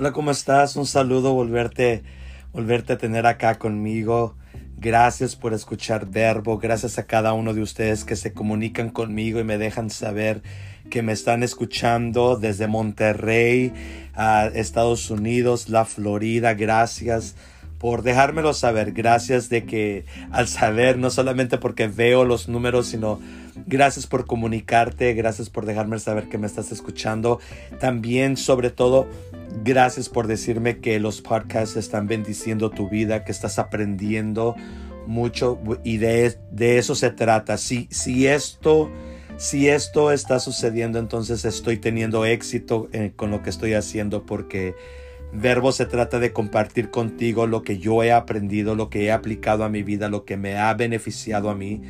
Hola, ¿cómo estás? Un saludo, volverte, volverte a tener acá conmigo. Gracias por escuchar Verbo. Gracias a cada uno de ustedes que se comunican conmigo y me dejan saber que me están escuchando desde Monterrey, a Estados Unidos, la Florida. Gracias por dejármelo saber. Gracias de que al saber, no solamente porque veo los números, sino gracias por comunicarte, gracias por dejarme saber que me estás escuchando. También, sobre todo, Gracias por decirme que los podcasts están bendiciendo tu vida, que estás aprendiendo mucho y de, eso se trata. Si, si, esto, si esto está sucediendo, entonces estoy teniendo éxito eh, con lo que estoy haciendo porque Verbo se trata de compartir contigo lo que yo he aprendido, lo que he aplicado a mi vida, lo que me ha beneficiado a mí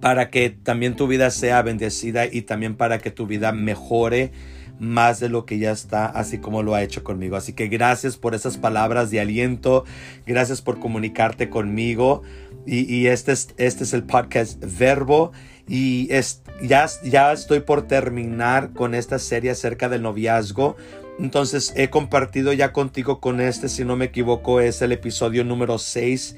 para que también tu vida sea bendecida y también para que tu vida mejore más de lo que ya está, así como lo ha hecho conmigo. Así que gracias por esas palabras de aliento, gracias por comunicarte conmigo. Y, este, es, este es el podcast Verbo. Y es, ya, ya estoy por terminar con esta serie acerca del noviazgo. Entonces he compartido ya contigo con este, si no me equivoco, es el episodio número 6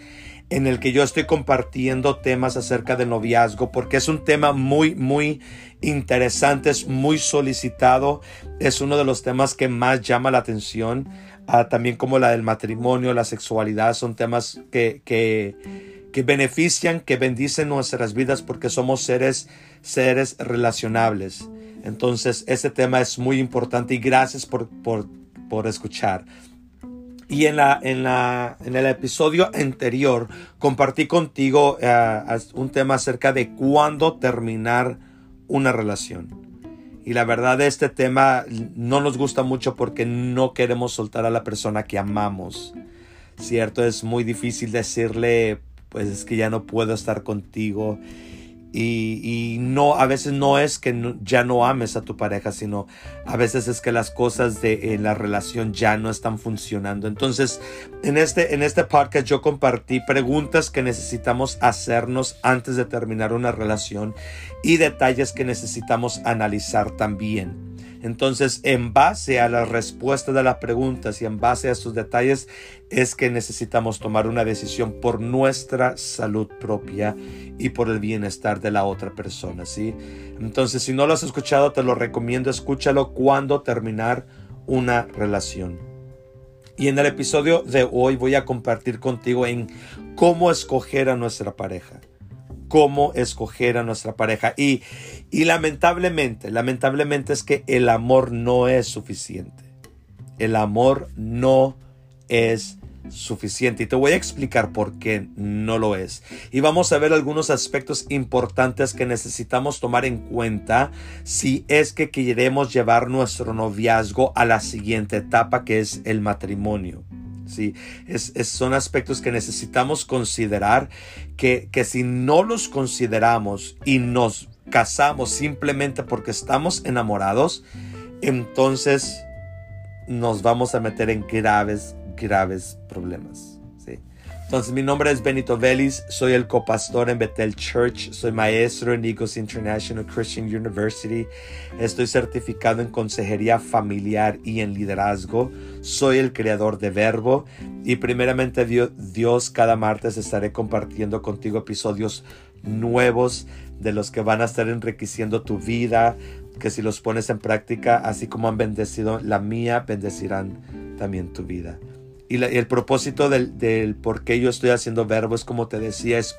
en el que yo estoy compartiendo temas acerca de noviazgo porque es un tema muy, muy interesante, es muy solicitado, es uno de los temas que más llama la atención, ah, también como la del matrimonio, la sexualidad, son temas que, que, que benefician, que bendicen nuestras vidas porque somos seres, seres relacionables. Entonces, ese tema es muy importante y gracias por, por, por escuchar. Y en, la, en, la, en el episodio anterior compartí contigo eh, un tema acerca de cuándo terminar una relación. Y la verdad este tema no nos gusta mucho porque no queremos soltar a la persona que amamos. Cierto, es muy difícil decirle, pues es que ya no puedo estar contigo y, no, a veces no es que ya no ames a tu pareja, sino a veces es que las cosas de la relación ya no están funcionando. Entonces, en este, en este podcast yo compartí preguntas que necesitamos hacernos antes de terminar una relación y detalles que necesitamos analizar también. Entonces, en base a la respuesta de las preguntas y en base a estos detalles, es que necesitamos tomar una decisión por nuestra salud propia y por el bienestar de la otra persona, ¿sí? Entonces, si no lo has escuchado, te lo recomiendo, escúchalo cuando terminar una relación. Y en el episodio de hoy voy a compartir contigo en cómo escoger a nuestra pareja cómo escoger a nuestra pareja. Y, y lamentablemente, lamentablemente es que el amor no es suficiente. El amor no es suficiente. Y te voy a explicar por qué no lo es. Y vamos a ver algunos aspectos importantes que necesitamos tomar en cuenta si es que queremos llevar nuestro noviazgo a la siguiente etapa que es el matrimonio. ¿sí? Es, son aspectos que necesitamos considerar que, que si no los consideramos y nos casamos simplemente porque estamos enamorados, entonces nos vamos a meter en graves, graves problemas. Entonces, mi nombre es Benito Vélez, soy el copastor en Bethel Church, soy maestro en Eagles International Christian University, estoy certificado en consejería familiar y en liderazgo, soy el creador de Verbo y primeramente Dios, cada martes estaré compartiendo contigo episodios nuevos de los que van a estar enriqueciendo tu vida, que si los pones en práctica, así como han bendecido la mía, bendecirán también tu vida. Y, el propósito del, por qué yo estoy haciendo verbo es como te decía, es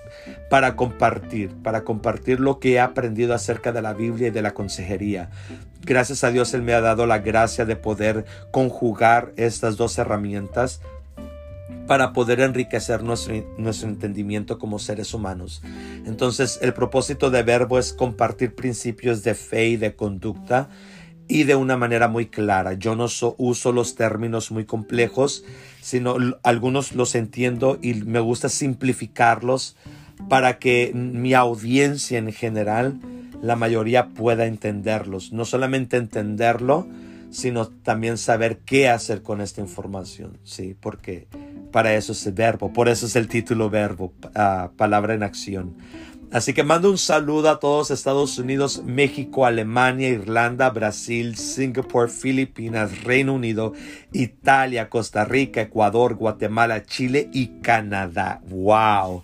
para compartir, para compartir lo que he aprendido acerca de la Biblia y de la consejería. Gracias a Dios Él me ha dado la gracia de poder conjugar estas dos herramientas para poder enriquecer nuestro, nuestro entendimiento como seres humanos. Entonces, el propósito de Verbo es compartir principios de fe y de conducta y de una manera muy clara. Yo no uso los términos muy complejos, sino algunos los entiendo y me gusta simplificarlos para que mi audiencia en general, la mayoría pueda entenderlos. No solamente entenderlo, sino también saber qué hacer con esta información, ¿sí? Porque para eso es el verbo, por eso es el título verbo, ah, palabra en acción. Así que mando un saludo a todos Estados Unidos, México, Alemania, Irlanda, Brasil, Singapur, Filipinas, Reino Unido, Italia, Costa Rica, Ecuador, Guatemala, Chile y Canadá. ¡Wow!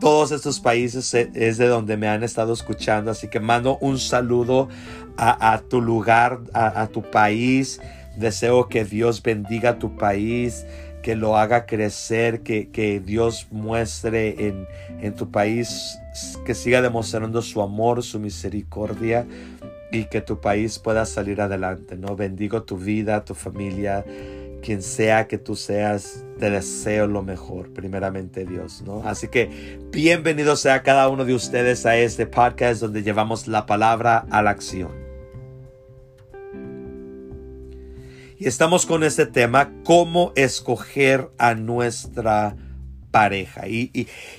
Todos estos países es de donde me han estado escuchando, así que mando un saludo a, tu lugar, a, tu país. Deseo que Dios bendiga tu país que lo haga crecer, que, que Dios muestre en, en, tu país que siga demostrando su amor, su misericordia y que tu país pueda salir adelante, ¿no? Bendigo tu vida, tu familia, quien sea que tú seas, te deseo lo mejor, primeramente Dios, ¿no? Así que bienvenido sea cada uno de ustedes a este podcast donde llevamos la palabra a la acción. Y estamos con este tema, cómo escoger a nuestra pareja. Y,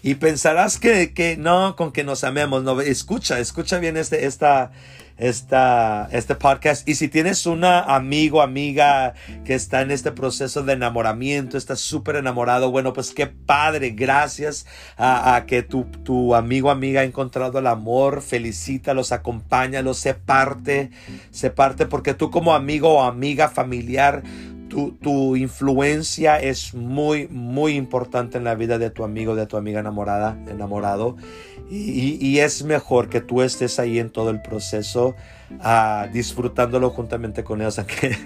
y, pensarás que, que, no, con que nos amemos. No, escucha, escucha bien este, esta, esta, este podcast. Y si tienes una amigo, amiga que está en este proceso de enamoramiento, está súper enamorado, bueno, pues qué padre. Gracias a, que tu, tu amigo, amiga ha encontrado el amor. Felicítalos, acompáñalos, sé parte, sé parte, porque tú como amigo o amiga familiar, tu, influencia es muy, muy importante en la vida de tu amigo, de tu amiga enamorada, enamorado. Y, es mejor que tú estés ahí en todo el proceso, uh, disfrutándolo juntamente con ellos, aunque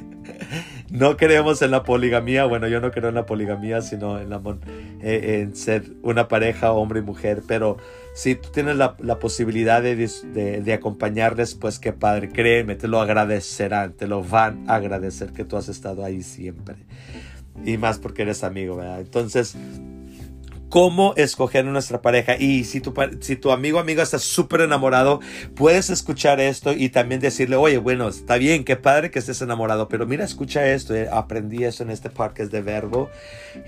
no creemos en la poligamía. Bueno, yo no creo en la poligamía, sino en, la, eh, en ser una pareja, hombre y mujer, pero si tú tienes la, posibilidad de, acompañarles, pues qué padre, créeme, te lo agradecerán, te lo van a agradecer que tú has estado ahí siempre. Y más porque eres amigo, ¿verdad? Entonces, cómo escoger nuestra pareja. Y si tu, si amigo o amiga está súper enamorado, puedes escuchar esto y también decirle, oye, bueno, está bien, qué padre que estés enamorado, pero mira, escucha esto, eh, aprendí eso en este podcast de verbo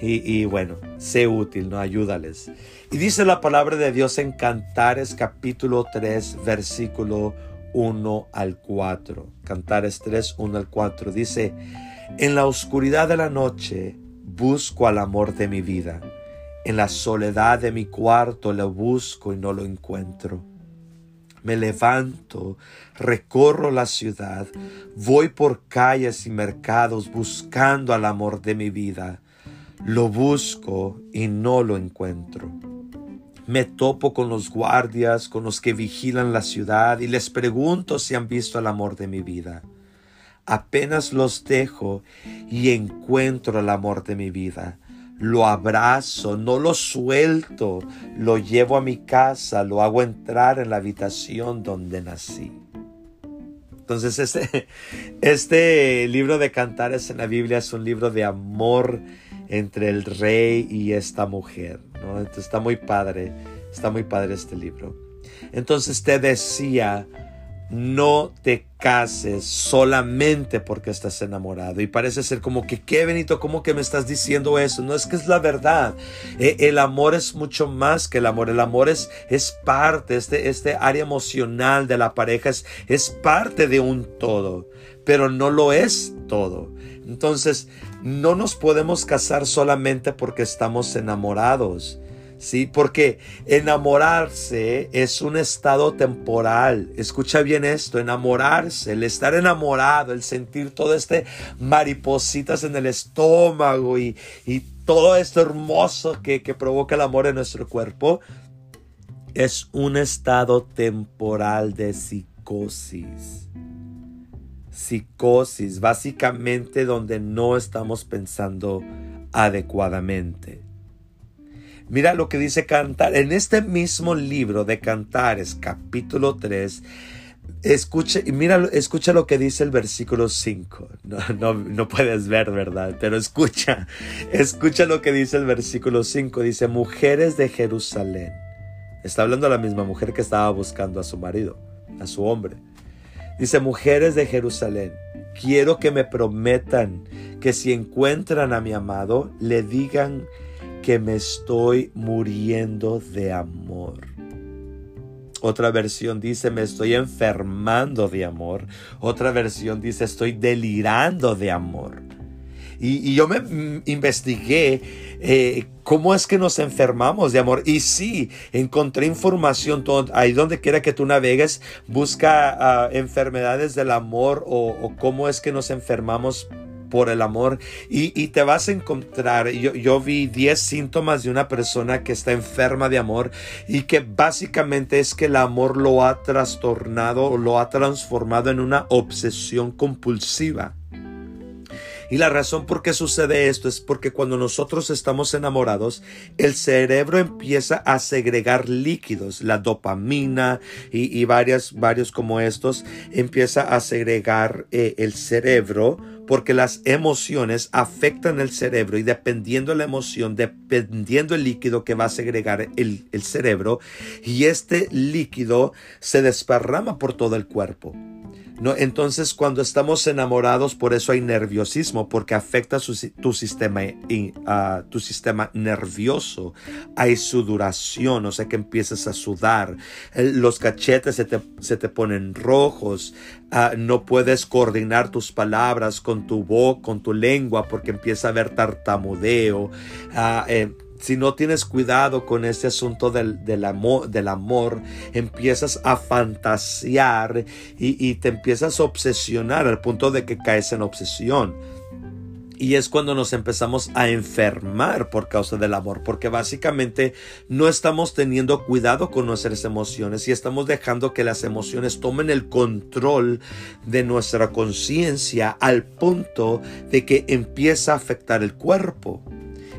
y, y bueno, sé útil, ¿no? Ayúdales. Y dice la palabra de Dios en Cantares capítulo 3, versículo 1 al 4. Cantares 3, 1 al 4. Dice, en la oscuridad de la noche busco al amor de mi vida en la soledad de mi cuarto lo busco y no lo encuentro. Me levanto, recorro la ciudad, voy por calles y mercados buscando al amor de mi vida. Lo busco y no lo encuentro. Me topo con los guardias, con los que vigilan la ciudad y les pregunto si han visto el amor de mi vida. Apenas los dejo y encuentro el amor de mi vida lo abrazo, no lo suelto, lo llevo a mi casa, lo hago entrar en la habitación donde nací. Entonces este, este libro de cantares en la Biblia es un libro de amor entre el rey y esta mujer. Entonces está muy padre, está muy padre este libro. Entonces te decía, no te cases solamente porque estás enamorado. Y parece ser como que, qué Benito, ¿cómo que me estás diciendo eso? No es que es la verdad. Eh, el amor es mucho más que el amor. El amor es, es parte, este, este área emocional de la pareja es, es parte de un todo, pero no lo es todo. Entonces, no nos podemos casar solamente porque estamos enamorados. ¿sí? Porque enamorarse es un estado temporal. Escucha bien esto, enamorarse, el estar enamorado, el sentir todo este maripositas en el estómago y, todo esto hermoso que, que provoca el amor en nuestro cuerpo, es un estado temporal de psicosis. Psicosis, básicamente donde no estamos pensando adecuadamente. Mira lo que dice Cantar. En este mismo libro de Cantares, capítulo 3, escucha, mira, escucha lo que dice el versículo 5. No, no, puedes ver, ¿verdad? Pero escucha, escucha lo que dice el versículo 5. Dice, mujeres de Jerusalén. Está hablando la misma mujer que estaba buscando a su marido, a su hombre. Dice, mujeres de Jerusalén, quiero que me prometan que si encuentran a mi amado, le digan que me estoy muriendo de amor. Otra versión dice, me estoy enfermando de amor. Otra versión dice, estoy delirando de amor. Y, yo me mm, investigué eh, cómo es que nos enfermamos de amor. Y sí, encontré información, ahí donde quiera que tú navegues, busca ah, enfermedades del amor o, o cómo es que nos enfermamos por el amor y, te vas a encontrar, yo, yo vi 10 síntomas de una persona que está enferma de amor y que básicamente es que el amor lo ha trastornado o lo ha transformado en una obsesión compulsiva. Y la razón por qué sucede esto es porque cuando nosotros estamos enamorados, el cerebro empieza a segregar líquidos, la dopamina y, varios como estos, empieza a segregar eh, el cerebro porque las emociones afectan el cerebro y dependiendo de la emoción, dependiendo el líquido que va a segregar el, el cerebro, y este líquido se desparrama por todo el cuerpo. No, entonces cuando estamos enamorados, por eso hay nerviosismo, porque afecta tu, sistema, uh, tu sistema nervioso. Hay sudoración, o sea que empiezas a sudar. los cachetes se te, se te ponen rojos. Ah, no puedes coordinar tus palabras con tu voz, con tu lengua, porque empieza a haber tartamudeo. Ah, eh, si no tienes cuidado con este asunto del, amor, del amor, empiezas a fantasear y te empiezas a obsesionar al punto de que caes en obsesión. Y es cuando nos empezamos a enfermar por causa del amor, porque básicamente no estamos teniendo cuidado con nuestras emociones y estamos dejando que las emociones tomen el control de nuestra conciencia al punto de que empieza a afectar el cuerpo.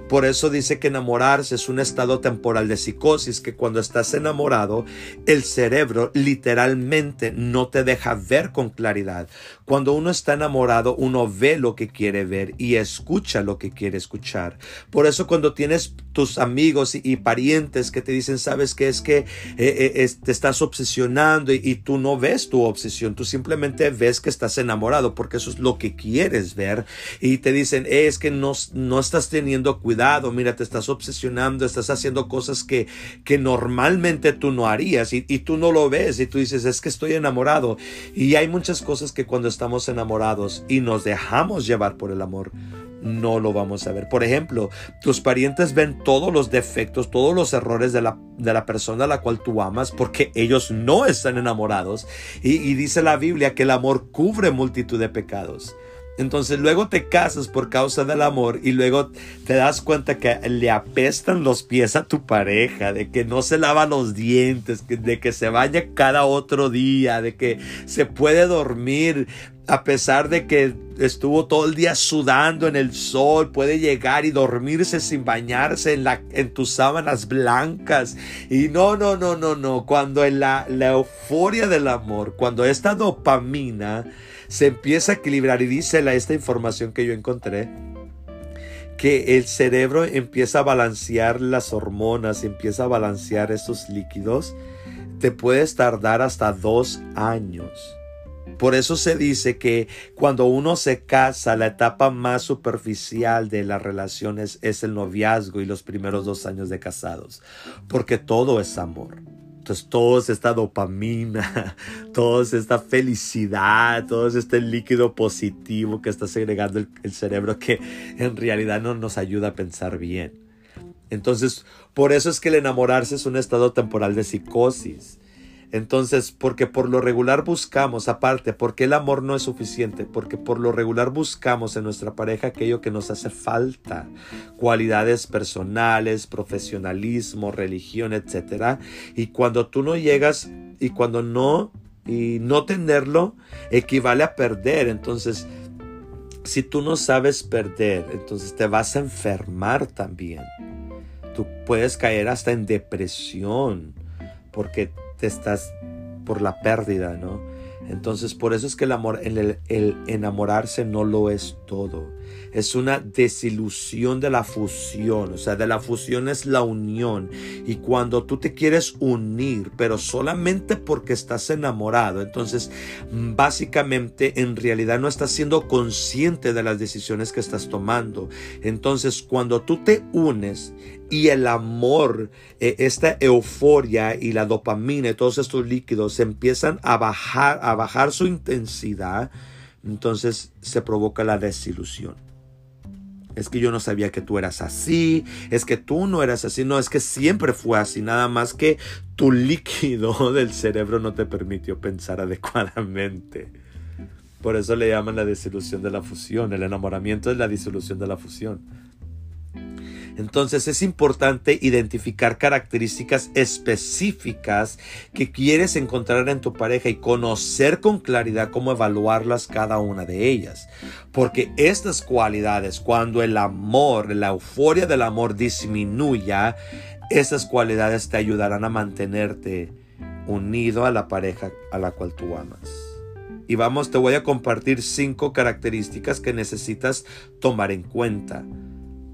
Por eso dice que enamorarse es un estado temporal de psicosis, que cuando estás enamorado, el cerebro literalmente no te deja ver con claridad. Cuando uno está enamorado, uno ve lo que quiere ver y escucha lo que quiere escuchar. Por eso cuando tienes tus amigos y, parientes que te dicen, sabes que es que eh, eh, te estás obsesionando y, tú no ves tu obsesión, tú simplemente ves que estás enamorado porque eso es lo que quieres ver y te dicen, eh, es que no, no estás teniendo cuidado, mira, te estás obsesionando, estás haciendo cosas que, que normalmente tú no harías y, y tú no lo ves y tú dices, es que estoy enamorado. Y hay muchas cosas que cuando estamos enamorados y nos dejamos llevar por el amor, no lo vamos a ver. Por ejemplo, tus parientes ven todos los defectos, todos los errores de la, de la persona a la cual tú amas porque ellos no están enamorados. Y, y dice la Biblia que el amor cubre multitud de pecados. Entonces luego te casas por causa del amor y luego te das cuenta que le apestan los pies a tu pareja, de que no se lava los dientes, de que se baña cada otro día, de que se puede dormir a pesar de que estuvo todo el día sudando en el sol, puede llegar y dormirse sin bañarse en, la, en tus sábanas blancas. Y no, no, no, no, no. Cuando en la, la euforia del amor, cuando esta dopamina se empieza a equilibrar y dice esta información que yo encontré, que el cerebro empieza a balancear las hormonas, empieza a balancear estos líquidos, te puedes tardar hasta dos años. Por eso se dice que cuando uno se casa, la etapa más superficial de las relaciones es el noviazgo y los primeros dos años de casados, porque todo es amor. Entonces, todo es esta dopamina, todo es esta felicidad, todo es este líquido positivo que está segregando el cerebro que en realidad no nos ayuda a pensar bien. Entonces, por eso es que el enamorarse es un estado temporal de psicosis. Entonces, porque por lo regular buscamos, aparte, porque el amor no es suficiente, porque por lo regular buscamos en nuestra pareja aquello que nos hace falta, cualidades personales, profesionalismo, religión, etc. Y cuando tú no llegas y cuando no, y no tenerlo, equivale a perder. Entonces, si tú no sabes perder, entonces te vas a enfermar también. Tú puedes caer hasta en depresión porque te estás por la pérdida, ¿no? Entonces, por eso es que el amor, el, el, enamorarse no lo es todo. Es una desilusión de la fusión. O sea, de la fusión es la unión. Y cuando tú te quieres unir, pero solamente porque estás enamorado, entonces básicamente en realidad no estás siendo consciente de las decisiones que estás tomando. Entonces, cuando tú te unes, y el amor, eh, esta euforia y la dopamina y todos estos líquidos empiezan a bajar, a bajar su intensidad, entonces se provoca la desilusión. es que yo no sabía que tú eras así, es que tú no eras así, no, es que siempre fue así, nada más que tu líquido del cerebro no te permitió pensar adecuadamente. Por eso le llaman la disolución de la fusión, el enamoramiento es la disolución de la fusión. Entonces es importante identificar características específicas que quieres encontrar en tu pareja y conocer con claridad cómo evaluarlas cada una de ellas. Porque estas cualidades, cuando el amor, la euforia del amor disminuya, esas cualidades te ayudarán a mantenerte unido a la pareja a la cual tú amas. Y vamos, te voy a compartir cinco características que necesitas tomar en cuenta.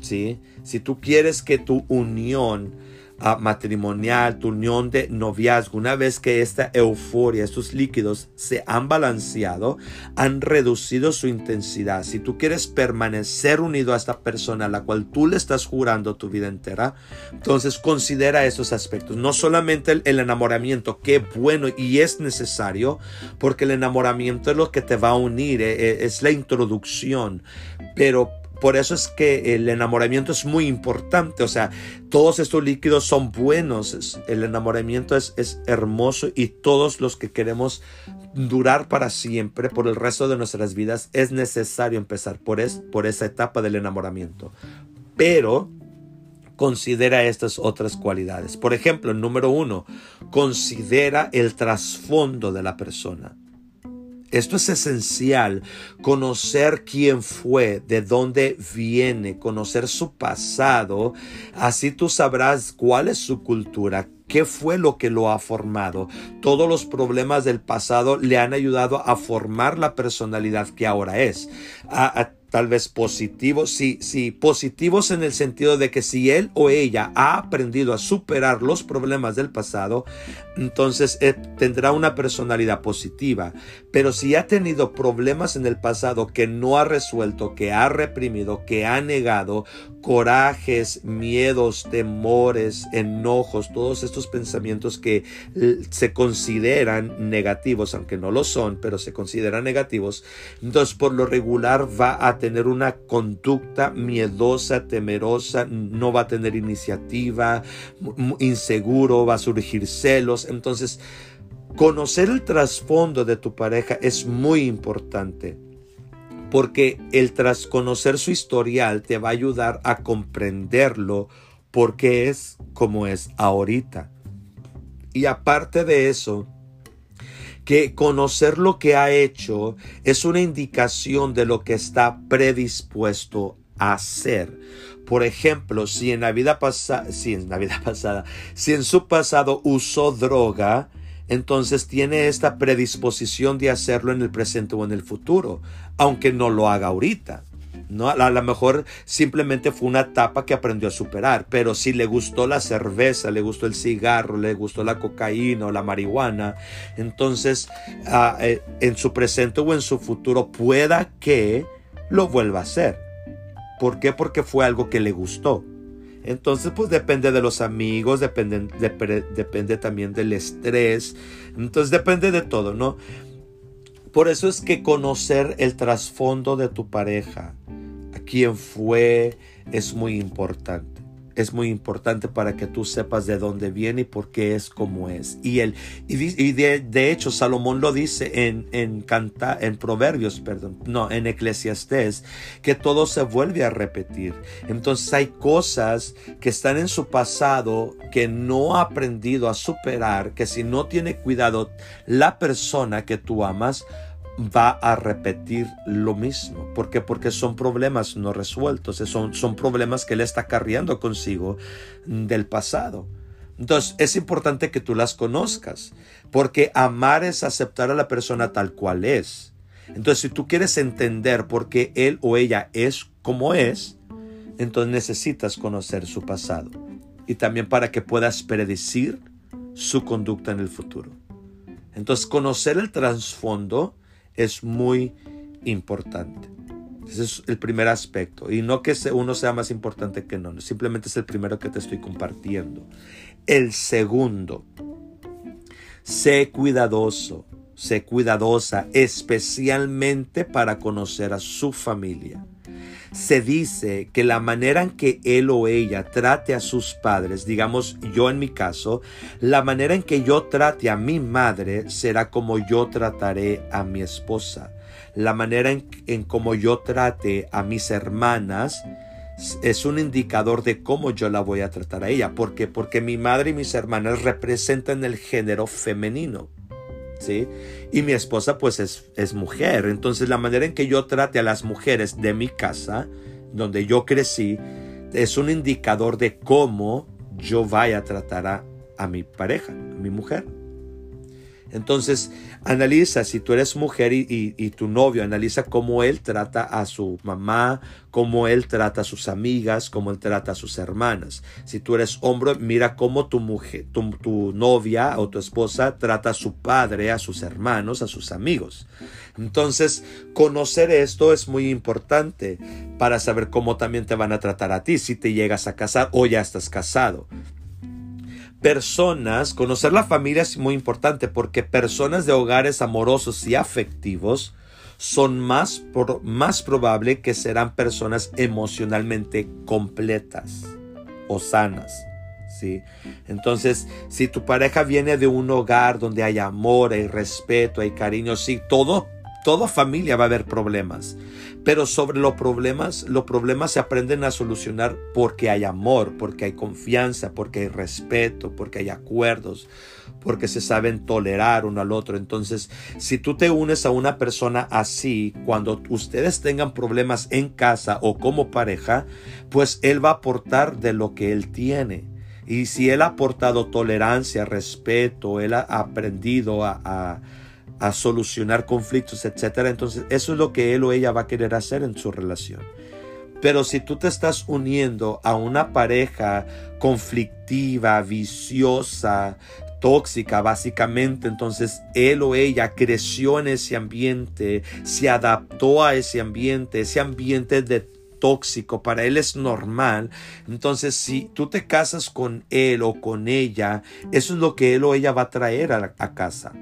Si tú quieres que tu unión ah, matrimonial, tu unión de noviazgo, una vez que esta euforia, estos líquidos se han balanceado, han reducido su intensidad. Si tú quieres permanecer unido a esta persona a la cual tú le estás jurando tu vida entera, entonces considera esos aspectos. No solamente el, enamoramiento, que bueno y es necesario, porque el enamoramiento es lo que te va a unir, eh, eh, es la introducción, pero por eso es que el enamoramiento es muy importante. O sea, todos estos líquidos son buenos. El enamoramiento es, hermoso y todos los que queremos durar para siempre por el resto de nuestras vidas es necesario empezar por, por esa etapa del enamoramiento. Pero considera estas otras cualidades. Por ejemplo, número uno, considera el trasfondo de la persona. Esto es esencial, conocer quién fue, de dónde viene, conocer su pasado, así tú sabrás cuál es su cultura, qué fue lo que lo ha formado. Todos los problemas del pasado le han ayudado a formar la personalidad que ahora es tal vez positivos, sí, sí, positivos en el sentido de que si él o ella ha aprendido a superar los problemas del pasado, entonces eh, tendrá una personalidad positiva. Pero si ha tenido problemas en el pasado que no ha resuelto, que ha reprimido, que ha negado, corajes, miedos, temores, enojos, todos estos pensamientos que se consideran negativos, aunque no lo son, pero se consideran negativos, entonces por lo regular va a tener una conducta miedosa, temerosa, no va a tener iniciativa, inseguro, va a surgir celos. Entonces, conocer el trasfondo de tu pareja es muy importante porque el tras conocer su historial te va a ayudar a comprenderlo porque es como es ahorita. Y aparte de eso, que conocer lo que ha hecho es una indicación de lo que está predispuesto a hacer. Por ejemplo, si en la vida pasada, si en la vida pasada, si en su pasado usó droga, entonces tiene esta predisposición de hacerlo en el presente o en el futuro, aunque no lo haga ahorita. ¿No? A lo mejor simplemente fue una etapa que aprendió a superar, pero si le gustó la cerveza, le gustó el cigarro, le gustó la cocaína o la marihuana, entonces ah, eh, en su presente o en su futuro pueda que lo vuelva a hacer. ¿Por qué? Porque fue algo que le gustó. Entonces, pues depende de los amigos, depende, depende también del estrés. Entonces, depende de todo, ¿no? Por eso es que conocer el trasfondo de tu pareja, quién fue, es muy importante es muy importante para que tú sepas de dónde viene y por qué es como es. Y, él, y, de, hecho Salomón lo dice en, en, canta, en Proverbios, perdón, no, en Eclesiastés, que todo se vuelve a repetir. Entonces hay cosas que están en su pasado que no ha aprendido a superar, que si no tiene cuidado la persona que tú amas, va a repetir lo mismo. ¿Por qué? Porque son problemas no resueltos, son, son problemas que él está carriendo consigo del pasado. Entonces es importante que tú las conozcas, porque amar es aceptar a la persona tal cual es. Entonces si tú quieres entender por qué él o ella es como es, entonces necesitas conocer su pasado. Y también para que puedas predecir su conducta en el futuro. Entonces conocer el trasfondo es muy importante. Ese es el primer aspecto. Y no que uno sea más importante que no, simplemente es el primero que te estoy compartiendo. El segundo, sé cuidadoso, sé cuidadosa, especialmente para conocer a su familia. Se dice que la manera en que él o ella trate a sus padres, digamos yo en mi caso, la manera en que yo trate a mi madre será como yo trataré a mi esposa. La manera en, en yo trate a mis hermanas es un indicador de cómo yo la voy a tratar a ella. ¿Por qué? Porque mi madre y mis hermanas representan el género femenino. Y mi esposa pues es, es mujer. Entonces la manera en que yo trate a las mujeres de mi casa, donde yo crecí, es un indicador de cómo yo vaya a tratar a, a mi pareja, a mi mujer. Entonces, analiza, si tú eres mujer y, tu novio, analiza cómo él trata a su mamá, cómo él trata a sus amigas, cómo él trata a sus hermanas. Si tú eres hombre, mira cómo tu mujer, tu, novia o tu esposa trata a su padre, a sus hermanos, a sus amigos. Entonces, conocer esto es muy importante para saber cómo también te van a tratar a ti si te llegas a casar o ya estás casado personas, conocer la familia es muy importante porque personas de hogares amorosos y afectivos son más, más probable que serán personas emocionalmente completas o sanas. ¿sí? Entonces, si tu pareja viene de un hogar donde hay amor, hay respeto, hay cariño, sí, todo Toda familia va a haber problemas, pero sobre los problemas, los problemas se aprenden a solucionar porque hay amor, porque hay confianza, porque hay respeto, porque hay acuerdos, porque se saben tolerar uno al otro. Entonces, si tú te unes a una persona así, cuando ustedes tengan problemas en casa o como pareja, pues él va a aportar de lo que él tiene. Y si él ha aportado tolerancia, respeto, él ha aprendido a a solucionar conflictos, etcétera. Entonces, eso es lo que él o ella va a querer hacer en su relación. Pero si tú te estás uniendo a una pareja conflictiva, viciosa, tóxica, básicamente, entonces él o ella creció en ese ambiente, se adaptó a ese ambiente, ese ambiente de tóxico, para él es normal. Entonces, si tú te casas con él o con ella, eso es lo que él o ella va a traer a, a casa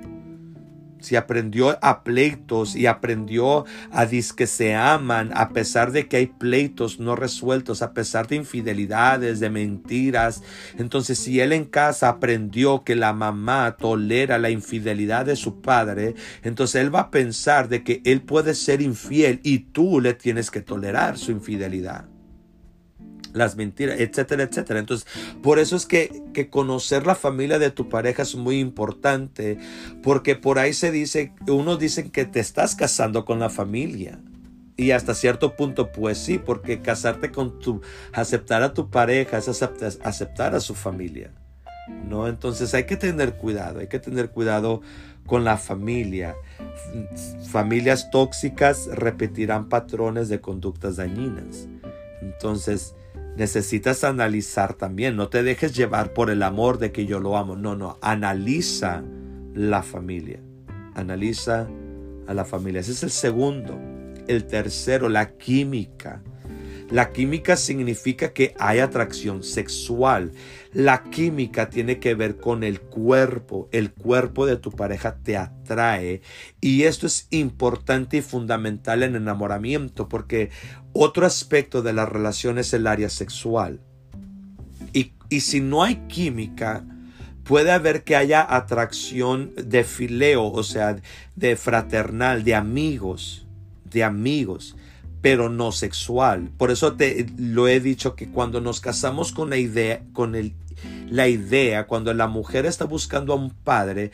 si aprendió a pleitos y aprendió a que se aman a pesar de que hay pleitos no resueltos, a pesar de infidelidades, de mentiras. Entonces, si él en casa aprendió que la mamá tolera la infidelidad de su padre, entonces él va a pensar de que él puede ser infiel y tú le tienes que tolerar su infidelidad las mentiras, etcétera, etcétera. Entonces, por eso es que, que, conocer la familia de tu pareja es muy importante, porque por ahí se dice, unos dicen que te estás casando con la familia. Y hasta cierto punto, pues sí, porque casarte con tu, aceptar a tu pareja es aceptar, aceptar a su familia. ¿No? Entonces hay que tener cuidado, hay que tener cuidado con la familia. Familias tóxicas repetirán patrones de conductas dañinas. Entonces, necesitas analizar también. No te dejes llevar por el amor de que yo lo amo. No, no. Analiza la familia. Analiza a la familia. Ese es el segundo. El tercero, la química. La química significa que hay atracción sexual. La química tiene que ver con el cuerpo. El cuerpo de tu pareja te atrae. Y esto es importante y fundamental en enamoramiento porque otro aspecto de la relación es el área sexual. Y, y si no hay química, puede haber que haya atracción de fileo, o sea, de fraternal, de amigos, de amigos pero no sexual. Por eso te lo he dicho que cuando nos casamos con la idea, con el la idea, cuando la mujer está buscando a un padre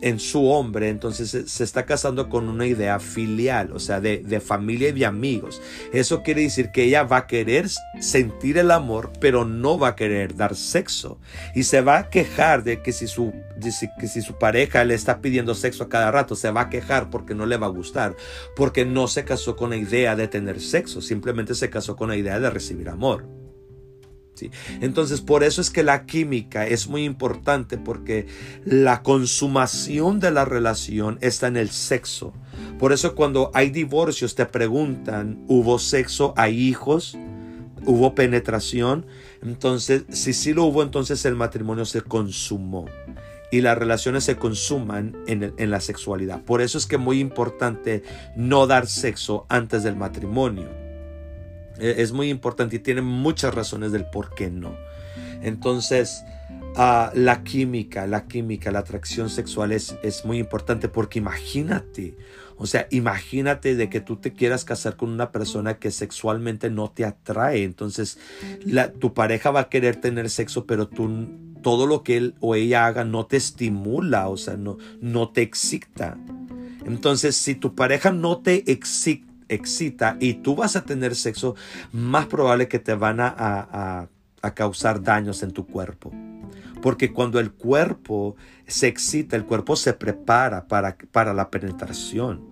en, su hombre, entonces se, está casando con una idea filial, o sea, de, familia y de amigos. Eso quiere decir que ella va a querer sentir el amor, pero no va a querer dar sexo. Y se va a quejar de que si su, que si su pareja le está pidiendo sexo a cada rato, se va a quejar porque no le va a gustar, porque no se casó con la idea de tener sexo, simplemente se casó con la idea de recibir amor. Entonces, por eso es que la química es muy importante porque la consumación de la relación está en el sexo. Por eso cuando hay divorcios te preguntan, ¿hubo sexo? ¿Hay hijos? ¿Hubo penetración? Entonces, si sí lo hubo, entonces el matrimonio se consumó y las relaciones se consuman en, en, la sexualidad. Por eso es que es muy importante no dar sexo antes del matrimonio. E, es muy importante y tiene muchas razones del por qué no. Entonces, ah, la química, la química, la atracción sexual es, es muy importante porque imagínate, o sea, imagínate de que tú te quieras casar con una persona que sexualmente no te atrae. Entonces, la, tu pareja va a querer tener sexo, pero tú todo lo que él o ella haga no te estimula, o sea, no, no te excita. Entonces, si tu pareja no te excita, y tú vas a tener sexo, más probable que te van a, a causar daños en tu cuerpo. Porque cuando el cuerpo se excita, el cuerpo se prepara para, para la penetración.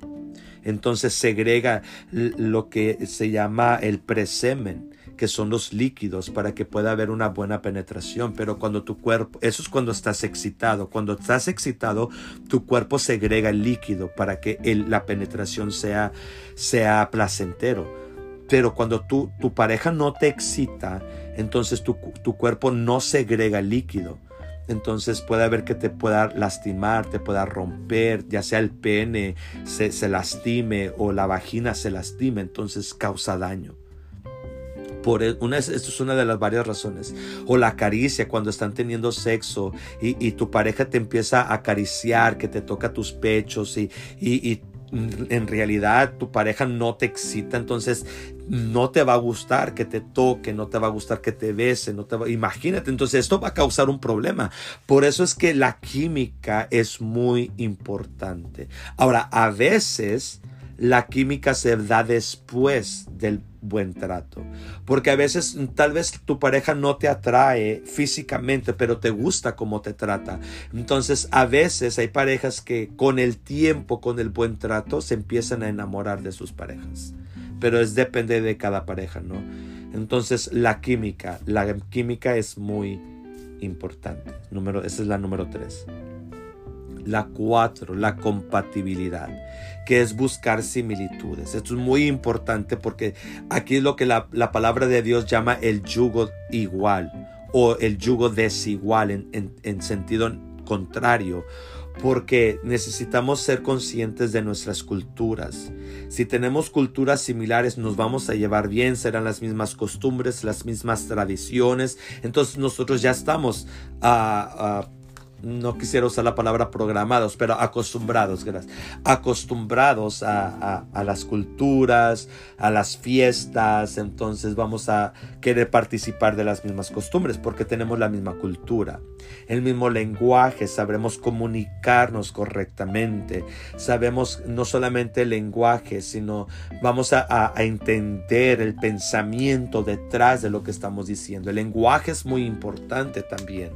Entonces segrega lo que se llama el presemen, que son los líquidos para que pueda haber una buena penetración. Pero cuando tu cuerpo, eso es cuando estás excitado. Cuando estás excitado, tu cuerpo segrega el líquido para que la penetración sea, sea placentero. Pero cuando tu pareja no te excita, entonces tu, cuerpo no segrega líquido. Entonces puede haber que te pueda lastimar, te pueda romper, ya sea el pene se, se lastime o la vagina se lastime, entonces causa daño. Por e, una, esto es una de las varias razones. O la caricia cuando están teniendo sexo y, tu pareja te empieza a acariciar, que te toca tus pechos y, y en realidad tu pareja no te excita, entonces no te va a gustar que te toque, no te va a gustar que te bese, no te va, imagínate, entonces esto va a causar un problema. Por eso es que la química es muy importante. Ahora, a veces la química se da después del buen trato. Porque a veces tal vez tu pareja no te atrae físicamente, pero te gusta cómo te trata. Entonces a veces hay parejas que con el tiempo, con el buen trato, se empiezan a enamorar de sus parejas. Pero es depende de cada pareja, ¿no? Entonces la química, la química es muy importante. Número, esa es la número tres. La cuatro, la compatibilidad, que es buscar similitudes. Esto es muy importante porque aquí es lo que la, palabra de Dios llama el yugo igual o el yugo desigual en, en sentido contrario porque necesitamos ser conscientes de nuestras culturas. Si tenemos culturas similares, nos vamos a llevar bien, serán las mismas costumbres, las mismas tradiciones. Entonces nosotros ya estamos a no quisiera usar la palabra programados, pero acostumbrados, gracias, acostumbrados a, las culturas, a las fiestas, entonces vamos a querer participar de las mismas costumbres porque tenemos la misma cultura, el mismo lenguaje, sabremos comunicarnos correctamente, sabemos no solamente el lenguaje, sino vamos a, a entender el pensamiento detrás de lo que estamos diciendo. El lenguaje es muy importante también,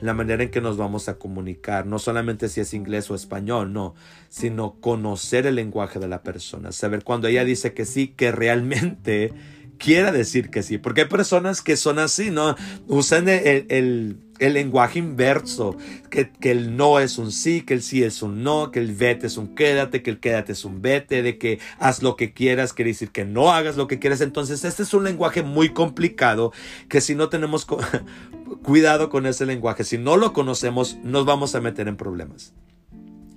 la manera en que nos vamos a comunicar, no solamente si es inglés o español, no, sino conocer el lenguaje de la persona, saber cuando ella dice que sí, que realmente quiera decir que sí, porque hay personas que son así, ¿no? Usan el, lenguaje inverso, que, que, el no es un sí, que el sí es un no, que el vete es un quédate, que el quédate es un vete, de que haz lo que quieras, quiere decir que no hagas lo que quieras. Entonces, este es un lenguaje muy complicado que si no tenemos cuidado con ese lenguaje, si no lo conocemos, nos vamos a meter en problemas.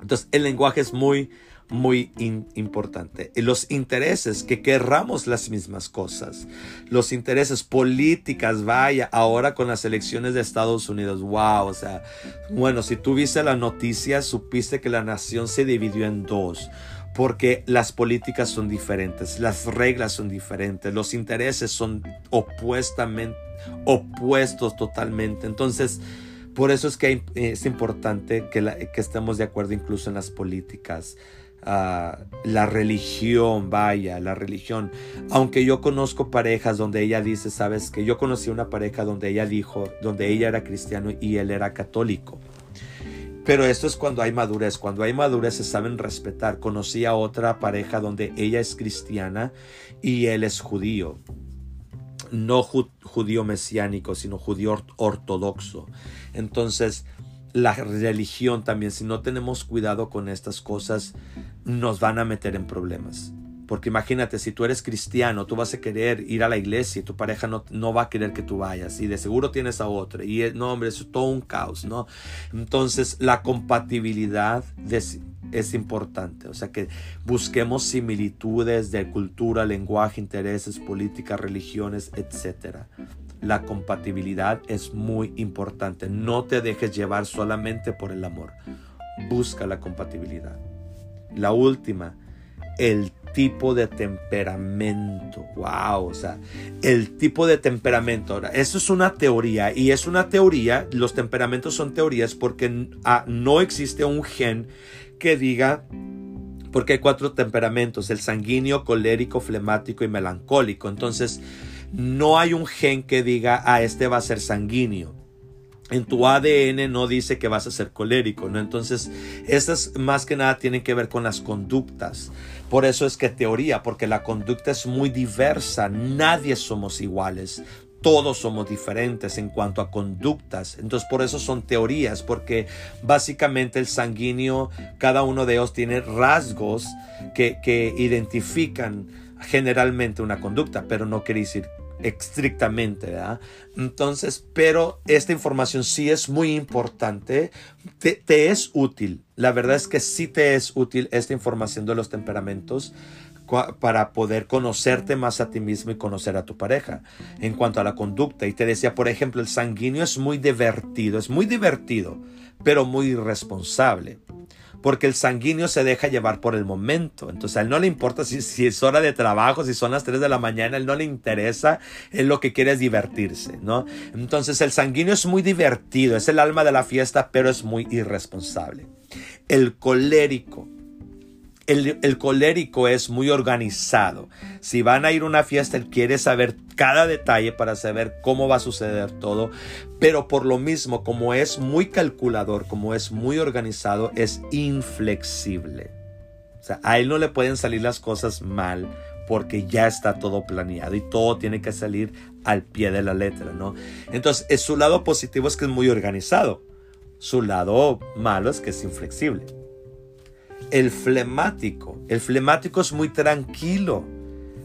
Entonces, el lenguaje es muy muy importante. Los intereses, que querramos las mismas cosas. Los intereses políticas, vaya, ahora con las elecciones de Estados Unidos, wow, o sea, bueno, si tú viste la noticia, supiste que la nación se dividió en dos porque las políticas son diferentes, las reglas son diferentes, los intereses son opuestamente, opuestos totalmente. Entonces, por eso es que es importante que, que estemos de acuerdo incluso en las políticas. Ah, la religión, vaya, la religión. Aunque yo conozco parejas donde ella dice, sabes que yo conocí una pareja donde ella dijo, donde ella era cristiano y él era católico. Pero esto es cuando hay madurez. Cuando hay madurez se saben respetar. Conocí a otra pareja donde ella es cristiana y él es judío. No judío mesiánico, sino judío ortodoxo. Entonces, la religión también, si no tenemos cuidado con estas cosas, nos van a meter en problemas. Porque imagínate, si tú eres cristiano, tú vas a querer ir a la iglesia y tu pareja no, no va a querer que tú vayas. Y de seguro tienes a otra. Y no, hombre, eso es todo un caos, ¿no? Entonces, la compatibilidad es importante. O sea, que busquemos similitudes de cultura, lenguaje, intereses, políticas, religiones, etc. La compatibilidad es muy importante. No te dejes llevar solamente por el amor. Busca la compatibilidad. La última, el tipo de temperamento. Wow, o sea, el tipo de temperamento. Ahora, eso es una teoría y es una teoría, los temperamentos son teorías porque ah, no existe un gen que diga porque hay cuatro temperamentos, el sanguíneo, colérico, flemático y melancólico. Entonces, no hay un gen que diga, ah, este va a ser sanguíneo en tu ADN no dice que vas a ser colérico, ¿no? Entonces, estas más que nada tienen que ver con las conductas. Por eso es que teoría, porque la conducta es muy diversa, nadie somos iguales. Todos somos diferentes en cuanto a conductas. Entonces, por eso son teorías, porque básicamente el sanguíneo, cada uno de ellos tiene rasgos que, que identifican generalmente una conducta, pero no quiere decir estrictamente, ¿verdad? Entonces, pero esta información sí es muy importante, te, es útil. La verdad es que sí te es útil esta información de los temperamentos para poder conocerte más a ti mismo y conocer a tu pareja en cuanto a la conducta. Y te decía, por ejemplo, el sanguíneo es muy divertido, es muy divertido, pero muy irresponsable porque el sanguíneo se deja llevar por el momento. Entonces a él no le importa si, es hora de trabajo, si son las 3 de la mañana, él no le interesa, él lo que quiere es divertirse, ¿no? Entonces el sanguíneo es muy divertido, es el alma de la fiesta, pero es muy irresponsable. El colérico el, colérico es muy organizado. Si van a ir a una fiesta, él quiere saber cada detalle para saber cómo va a suceder todo. Pero por lo mismo, como es muy calculador, como es muy organizado, es inflexible. O sea, a él no le pueden salir las cosas mal porque ya está todo planeado y todo tiene que salir al pie de la letra, ¿no? Entonces, su lado positivo es que es muy organizado. Su lado malo es que es inflexible el flemático. El flemático es muy tranquilo,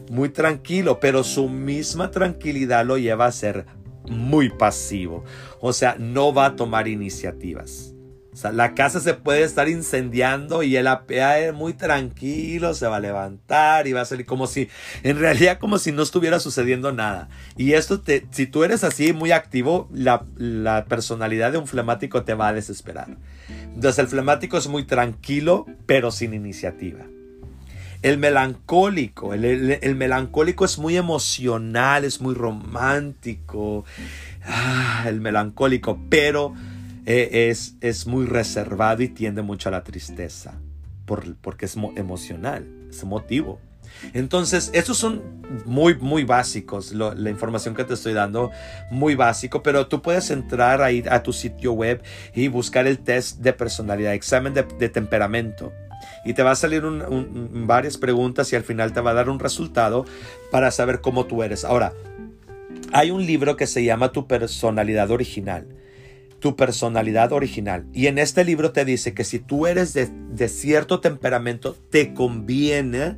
muy tranquilo, pero su misma tranquilidad lo lleva a ser muy pasivo. O sea, no va a tomar iniciativas. La casa se puede estar incendiando y él es muy tranquilo, se va a levantar y va a salir como si, en realidad como si no estuviera sucediendo nada. Y esto, te, si tú eres así muy activo, la, la personalidad de un flemático te va a desesperar. Entonces el flemático es muy tranquilo, pero sin iniciativa. El melancólico, el, melancólico es muy emocional, es muy romántico. Ah, el melancólico, pero es, es, muy reservado y tiende mucho a la tristeza, por, porque es emocional, es emotivo. Entonces, estos son muy, muy básicos, la información que te estoy dando, muy básico, pero tú puedes entrar ahí a tu sitio web y buscar el test de personalidad, examen de, temperamento. Y te va a salir varias preguntas y al final te va a dar un resultado para saber cómo tú eres. Ahora, hay un libro que se llama Tu personalidad original tu personalidad original. Y en este libro te dice que si tú eres de, cierto temperamento, te conviene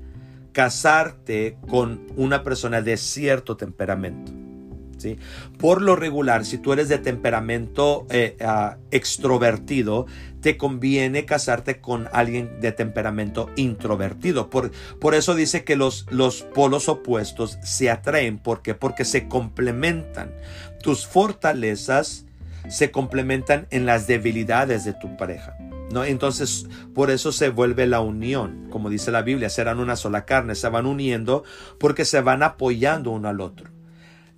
casarte con una persona de cierto temperamento. ¿sí? Por lo regular, si tú eres de temperamento eh, ah, extrovertido, te conviene casarte con alguien de temperamento introvertido. Por, por eso dice que los, los polos opuestos se atraen. ¿Por qué? Porque se complementan. Tus fortalezas se complementan en las debilidades de tu pareja. ¿no? Entonces, por eso se vuelve la unión, como dice la Biblia, serán una sola carne, se van uniendo porque se van apoyando uno al otro.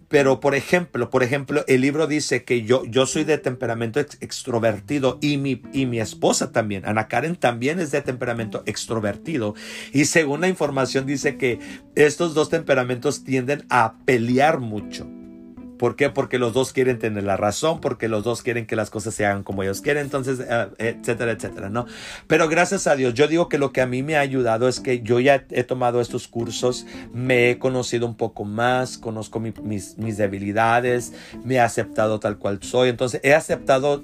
Pero, por ejemplo, por ejemplo, el libro dice que yo, yo soy de temperamento extrovertido y mi, y mi esposa también, Ana Karen también es de temperamento extrovertido. Y según la información dice que estos dos temperamentos tienden a pelear mucho. ¿Por qué? Porque los dos quieren tener la razón, porque los dos quieren que las cosas se hagan como ellos quieren, entonces, eh, etcétera, etcétera, ¿no? Pero gracias a Dios, yo digo que lo que a mí me ha ayudado es que yo ya he tomado estos cursos, me he conocido un poco más, conozco mis, mis, debilidades, me he aceptado tal cual soy, entonces he aceptado,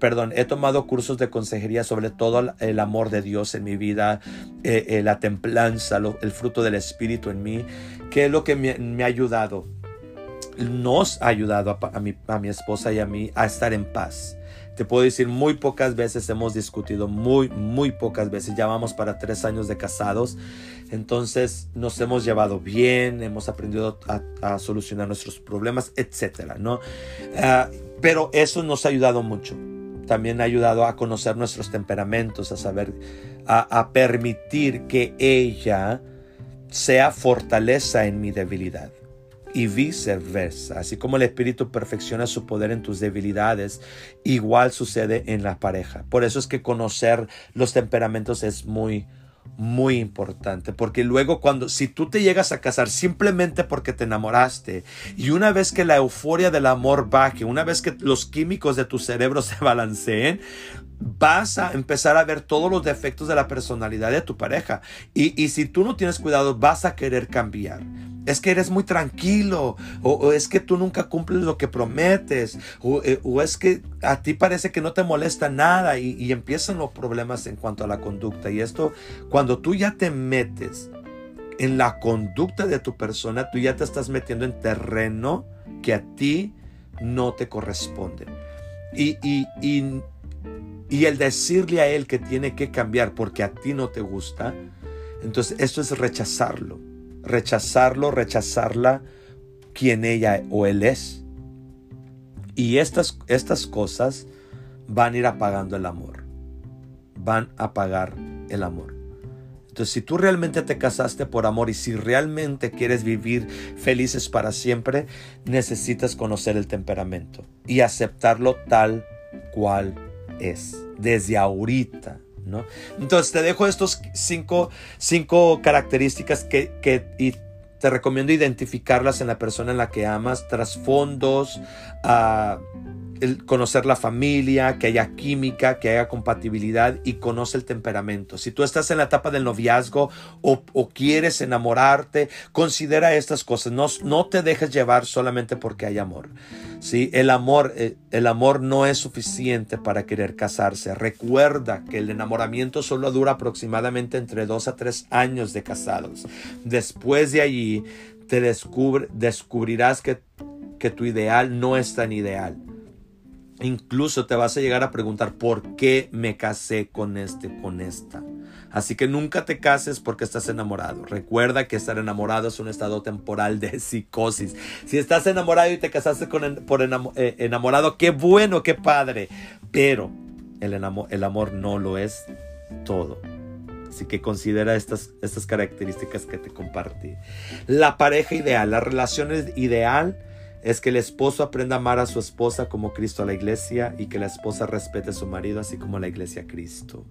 perdón, he tomado cursos de consejería sobre todo el amor de Dios en mi vida, eh, eh, la templanza, el fruto del Espíritu en mí, que es lo que me, me ha ayudado nos ha ayudado a, mi, a mi esposa y a mí a estar en paz te puedo decir, muy pocas veces hemos discutido, muy, muy pocas veces. Ya vamos para tres años de casados. Entonces nos hemos llevado bien, hemos aprendido a, solucionar nuestros problemas, etcétera, ¿no? Ah, pero eso nos ha ayudado mucho. También ha ayudado a conocer nuestros temperamentos, a saber, a permitir que ella sea fortaleza en mi debilidad y viceversa. Así como el Espíritu perfecciona su poder en tus debilidades, igual sucede en la pareja. Por eso es que conocer los temperamentos es muy, muy importante. Porque luego cuando, si tú te llegas a casar simplemente porque te enamoraste y una vez que la euforia del amor baje, una vez que los químicos de tu cerebro se balanceen, vas a empezar a ver todos los defectos de la personalidad de tu pareja. Y, y si tú no tienes cuidado, vas a querer cambiar es que eres muy tranquilo, o, es que tú nunca cumples lo que prometes, eh, o, es que a ti parece que no te molesta nada y, y empiezan los problemas en cuanto a la conducta. Y esto, cuando tú ya te metes en la conducta de tu persona, tú ya te estás metiendo en terreno que a ti no te corresponde. Y, y, y, y, el decirle a él que tiene que cambiar porque a ti no te gusta, entonces esto es rechazarlo rechazarlo, rechazarla, quien ella o él es. Y estas, estas cosas van a ir apagando el amor. Van a apagar el amor. Entonces, si tú realmente te casaste por amor y si realmente quieres vivir felices para siempre, necesitas conocer el temperamento y aceptarlo tal cual es. Desde ahorita, entonces te dejo estos cinco, cinco características que, que y te recomiendo identificarlas en la persona en la que amas, trasfondos, uh, conocer la familia, que haya química, que haya compatibilidad y conoce el temperamento. Si tú estás en la etapa del noviazgo o, quieres enamorarte, considera estas cosas. No, no, te dejes llevar solamente porque hay amor. ¿sí? El, amor eh, el amor no es suficiente para querer casarse. Recuerda que el enamoramiento solo dura aproximadamente entre dos a tres años de casados. Después de allí te descubre, descubrirás que, que tu ideal no es tan ideal Incluso te vas a llegar a preguntar por qué me casé con este, con esta. Así que nunca te cases porque estás enamorado. Recuerda que estar enamorado es un estado temporal de psicosis. Si estás enamorado y te casaste con, por eh, enamorado, qué bueno, qué padre. Pero el, el amor no lo es todo. Así que considera estas, estas características que te compartí. La pareja ideal, la relación ideal es que el esposo aprenda a amar a su esposa como Cristo a la iglesia y que la esposa respete a su marido así como la iglesia a Cristo.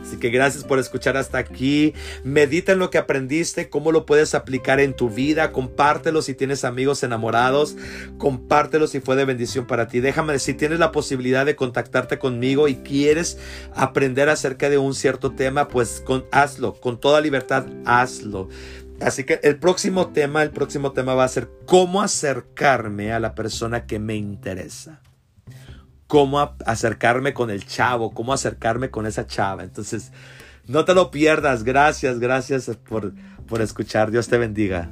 Así que gracias por escuchar hasta aquí. Medita en lo que aprendiste, cómo lo puedes aplicar en tu vida. Compártelo si tienes amigos enamorados. Compártelo si fue de bendición para ti. Déjame, si tienes la posibilidad de contactarte conmigo y quieres aprender acerca de un cierto tema, pues hazlo. Con toda libertad, hazlo. Así que el próximo tema, el próximo tema va a ser cómo acercarme a la persona que me interesa. Cómo acercarme con el chavo, cómo acercarme con esa chava. Entonces, no te lo pierdas. Gracias, gracias por, por escuchar. Dios te bendiga.